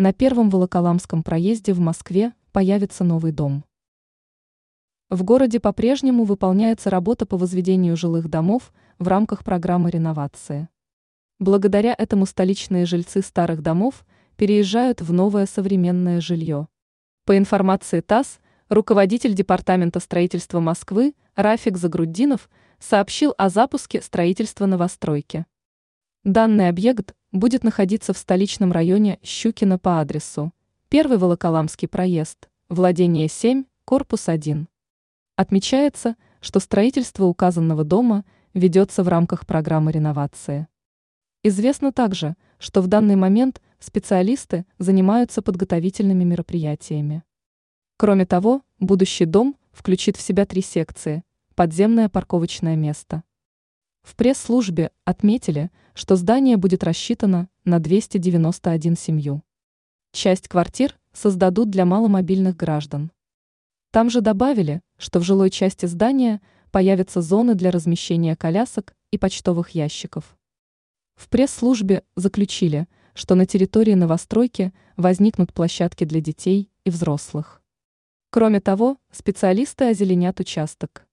На первом Волоколамском проезде в Москве появится новый дом. В городе по-прежнему выполняется работа по возведению жилых домов в рамках программы реновации. Благодаря этому столичные жильцы старых домов переезжают в новое современное жилье. По информации ТАСС, руководитель Департамента строительства Москвы Рафик Загруддинов сообщил о запуске строительства новостройки. Данный объект будет находиться в столичном районе Щукино по адресу Первый Волоколамский проезд, владение 7, корпус 1. Отмечается, что строительство указанного дома ведется в рамках программы реновации. Известно также, что в данный момент специалисты занимаются подготовительными мероприятиями. Кроме того, будущий дом включит в себя три секции – подземное парковочное место. В пресс-службе отметили, что здание будет рассчитано на 291 семью. Часть квартир создадут для маломобильных граждан. Там же добавили, что в жилой части здания появятся зоны для размещения колясок и почтовых ящиков. В пресс-службе заключили, что на территории новостройки возникнут площадки для детей и взрослых. Кроме того, специалисты озеленят участок.